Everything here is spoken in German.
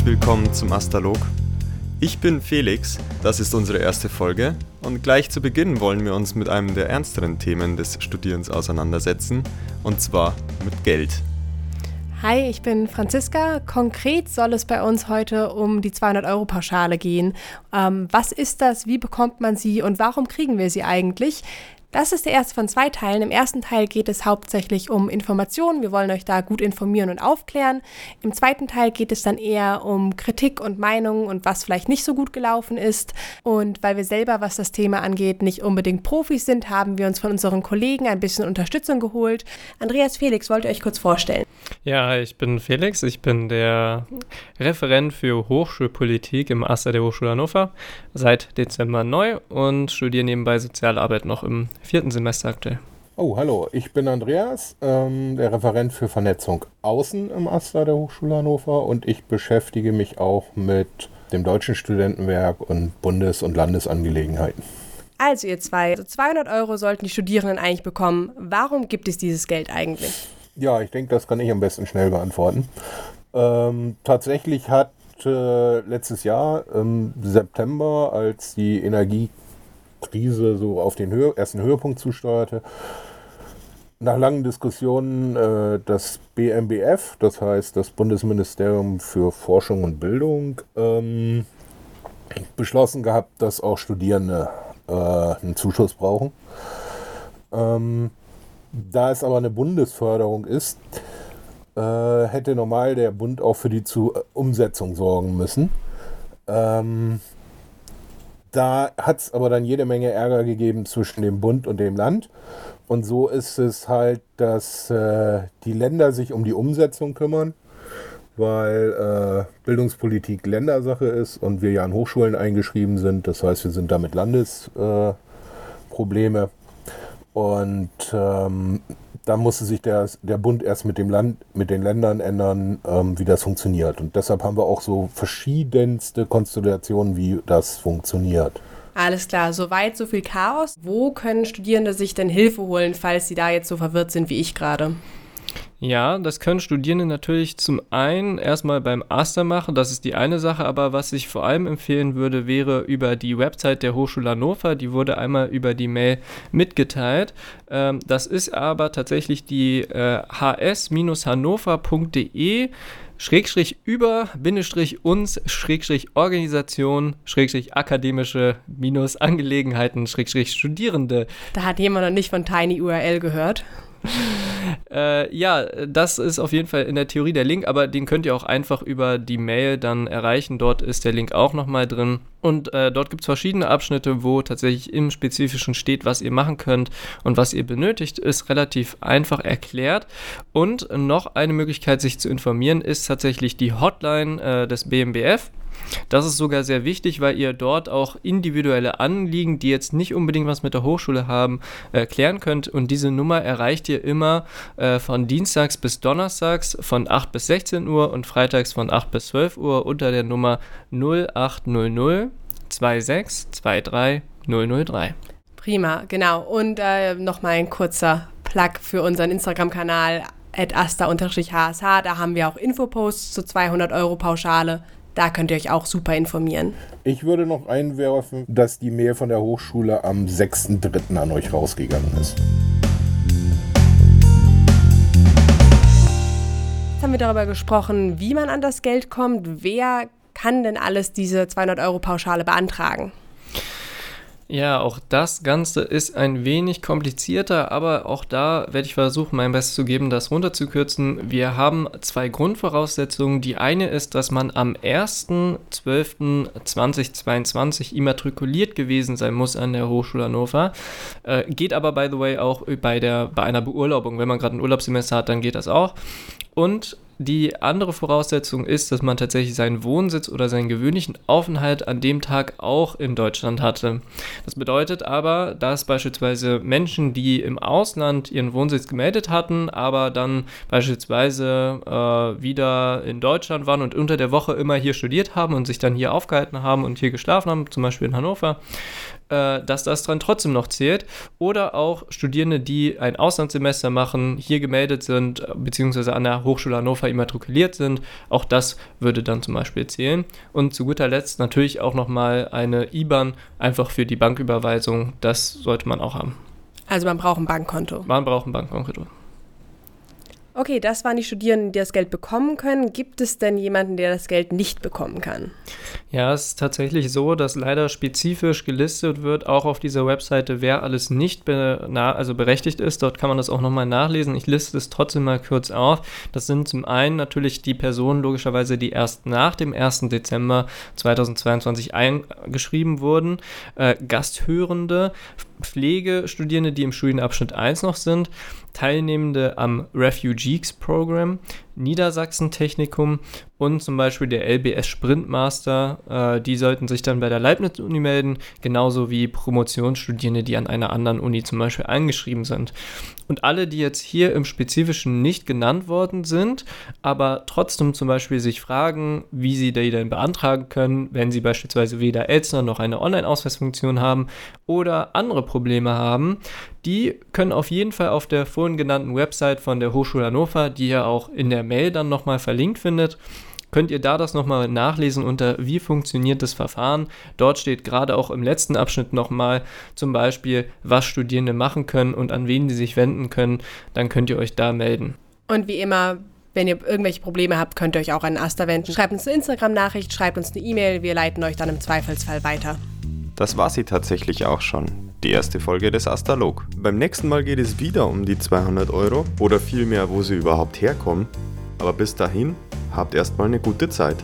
herzlich willkommen zum Astalog. Ich bin Felix, das ist unsere erste Folge und gleich zu Beginn wollen wir uns mit einem der ernsteren Themen des Studierens auseinandersetzen, und zwar mit Geld. Hi, ich bin Franziska. Konkret soll es bei uns heute um die 200-Euro-Pauschale gehen. Ähm, was ist das, wie bekommt man sie und warum kriegen wir sie eigentlich? Das ist der erste von zwei Teilen. Im ersten Teil geht es hauptsächlich um Informationen. Wir wollen euch da gut informieren und aufklären. Im zweiten Teil geht es dann eher um Kritik und Meinungen und was vielleicht nicht so gut gelaufen ist. Und weil wir selber, was das Thema angeht, nicht unbedingt Profis sind, haben wir uns von unseren Kollegen ein bisschen Unterstützung geholt. Andreas Felix, wollt ihr euch kurz vorstellen? Ja, ich bin Felix. Ich bin der Referent für Hochschulpolitik im Aster der Hochschule Hannover. Seit Dezember neu und studiere nebenbei Sozialarbeit noch im vierten Semester aktuell. Oh, hallo, ich bin Andreas, ähm, der Referent für Vernetzung außen im AStA der Hochschule Hannover und ich beschäftige mich auch mit dem Deutschen Studentenwerk und Bundes- und Landesangelegenheiten. Also ihr zwei, 200 Euro sollten die Studierenden eigentlich bekommen. Warum gibt es dieses Geld eigentlich? Ja, ich denke, das kann ich am besten schnell beantworten. Ähm, tatsächlich hat äh, letztes Jahr im September, als die Energie Krise so auf den Höhe, ersten Höhepunkt zusteuerte. Nach langen Diskussionen äh, das BMBF, das heißt das Bundesministerium für Forschung und Bildung, ähm, beschlossen gehabt, dass auch Studierende äh, einen Zuschuss brauchen. Ähm, da es aber eine Bundesförderung ist, äh, hätte normal der Bund auch für die Zu Umsetzung sorgen müssen. Ähm, da hat es aber dann jede Menge Ärger gegeben zwischen dem Bund und dem Land. Und so ist es halt, dass äh, die Länder sich um die Umsetzung kümmern, weil äh, Bildungspolitik Ländersache ist und wir ja an Hochschulen eingeschrieben sind. Das heißt, wir sind damit Landesprobleme. Und ähm, da musste sich der, der Bund erst mit dem Land, mit den Ländern ändern, ähm, wie das funktioniert. Und deshalb haben wir auch so verschiedenste Konstellationen, wie das funktioniert. Alles klar, soweit so viel Chaos. Wo können Studierende sich denn Hilfe holen, falls sie da jetzt so verwirrt sind wie ich gerade? Ja, das können Studierende natürlich zum einen erstmal beim Aster machen, das ist die eine Sache, aber was ich vor allem empfehlen würde, wäre über die Website der Hochschule Hannover, die wurde einmal über die Mail mitgeteilt. Ähm, das ist aber tatsächlich die äh, hs-hannover.de Schrägstrich über, Bindestrich uns, Schrägstrich Organisation, Schrägstrich akademische minus Angelegenheiten, Schrägstrich Studierende. Da hat jemand noch nicht von Tiny URL gehört. Äh, ja, das ist auf jeden Fall in der Theorie der Link, aber den könnt ihr auch einfach über die Mail dann erreichen. Dort ist der Link auch nochmal drin. Und äh, dort gibt es verschiedene Abschnitte, wo tatsächlich im Spezifischen steht, was ihr machen könnt und was ihr benötigt, ist relativ einfach erklärt. Und noch eine Möglichkeit, sich zu informieren, ist tatsächlich die Hotline äh, des BMBF. Das ist sogar sehr wichtig, weil ihr dort auch individuelle Anliegen, die jetzt nicht unbedingt was mit der Hochschule haben, äh, klären könnt. Und diese Nummer erreicht ihr immer äh, von Dienstags bis Donnerstags von 8 bis 16 Uhr und freitags von 8 bis 12 Uhr unter der Nummer 0800 26 23 003. Prima, genau. Und äh, nochmal ein kurzer Plug für unseren Instagram-Kanal asta-hsh. Da haben wir auch Infoposts zu 200 Euro Pauschale. Da könnt ihr euch auch super informieren. Ich würde noch einwerfen, dass die Mail von der Hochschule am 6.3. an euch rausgegangen ist. Jetzt haben wir darüber gesprochen, wie man an das Geld kommt. Wer kann denn alles diese 200 Euro Pauschale beantragen? Ja, auch das Ganze ist ein wenig komplizierter, aber auch da werde ich versuchen, mein Bestes zu geben, das runterzukürzen. Wir haben zwei Grundvoraussetzungen. Die eine ist, dass man am 1.12.2022 immatrikuliert gewesen sein muss an der Hochschule Hannover. Äh, geht aber, by the way, auch bei, der, bei einer Beurlaubung. Wenn man gerade ein Urlaubssemester hat, dann geht das auch. Und die andere Voraussetzung ist, dass man tatsächlich seinen Wohnsitz oder seinen gewöhnlichen Aufenthalt an dem Tag auch in Deutschland hatte. Das bedeutet aber, dass beispielsweise Menschen, die im Ausland ihren Wohnsitz gemeldet hatten, aber dann beispielsweise äh, wieder in Deutschland waren und unter der Woche immer hier studiert haben und sich dann hier aufgehalten haben und hier geschlafen haben, zum Beispiel in Hannover, äh, dass das dann trotzdem noch zählt. Oder auch Studierende, die ein Auslandssemester machen, hier gemeldet sind, beziehungsweise an der Hochschule Hannover immatrikuliert sind. Auch das würde dann zum Beispiel zählen. Und zu guter Letzt natürlich auch nochmal eine IBAN, einfach für die Banküberweisung. Das sollte man auch haben. Also man braucht ein Bankkonto. Man braucht ein Bankkonto. Okay, das waren die Studierenden, die das Geld bekommen können. Gibt es denn jemanden, der das Geld nicht bekommen kann? Ja, es ist tatsächlich so, dass leider spezifisch gelistet wird, auch auf dieser Webseite, wer alles nicht be also berechtigt ist. Dort kann man das auch nochmal nachlesen. Ich liste es trotzdem mal kurz auf. Das sind zum einen natürlich die Personen, logischerweise, die erst nach dem 1. Dezember 2022 eingeschrieben wurden, äh, Gasthörende, Pflegestudierende, die im Studienabschnitt 1 noch sind, Teilnehmende am Refugees Program, Niedersachsen Technikum und zum Beispiel der LBS Sprintmaster. Äh, die sollten sich dann bei der Leibniz-Uni melden, genauso wie Promotionsstudierende, die an einer anderen Uni zum Beispiel eingeschrieben sind. Und alle, die jetzt hier im Spezifischen nicht genannt worden sind, aber trotzdem zum Beispiel sich fragen, wie sie die denn beantragen können, wenn sie beispielsweise weder Elster noch eine Online-Ausweisfunktion haben oder andere Probleme haben, die können auf jeden Fall auf der vorhin genannten Website von der Hochschule Hannover, die ihr auch in der Mail dann nochmal verlinkt findet, könnt ihr da das nochmal nachlesen unter wie funktioniert das Verfahren. Dort steht gerade auch im letzten Abschnitt nochmal zum Beispiel, was Studierende machen können und an wen sie sich wenden können. Dann könnt ihr euch da melden. Und wie immer, wenn ihr irgendwelche Probleme habt, könnt ihr euch auch an Asta wenden. Schreibt uns eine Instagram-Nachricht, schreibt uns eine E-Mail, wir leiten euch dann im Zweifelsfall weiter. Das war sie tatsächlich auch schon, die erste Folge des Astalog. Beim nächsten Mal geht es wieder um die 200 Euro oder vielmehr, wo sie überhaupt herkommen. Aber bis dahin, habt erstmal eine gute Zeit.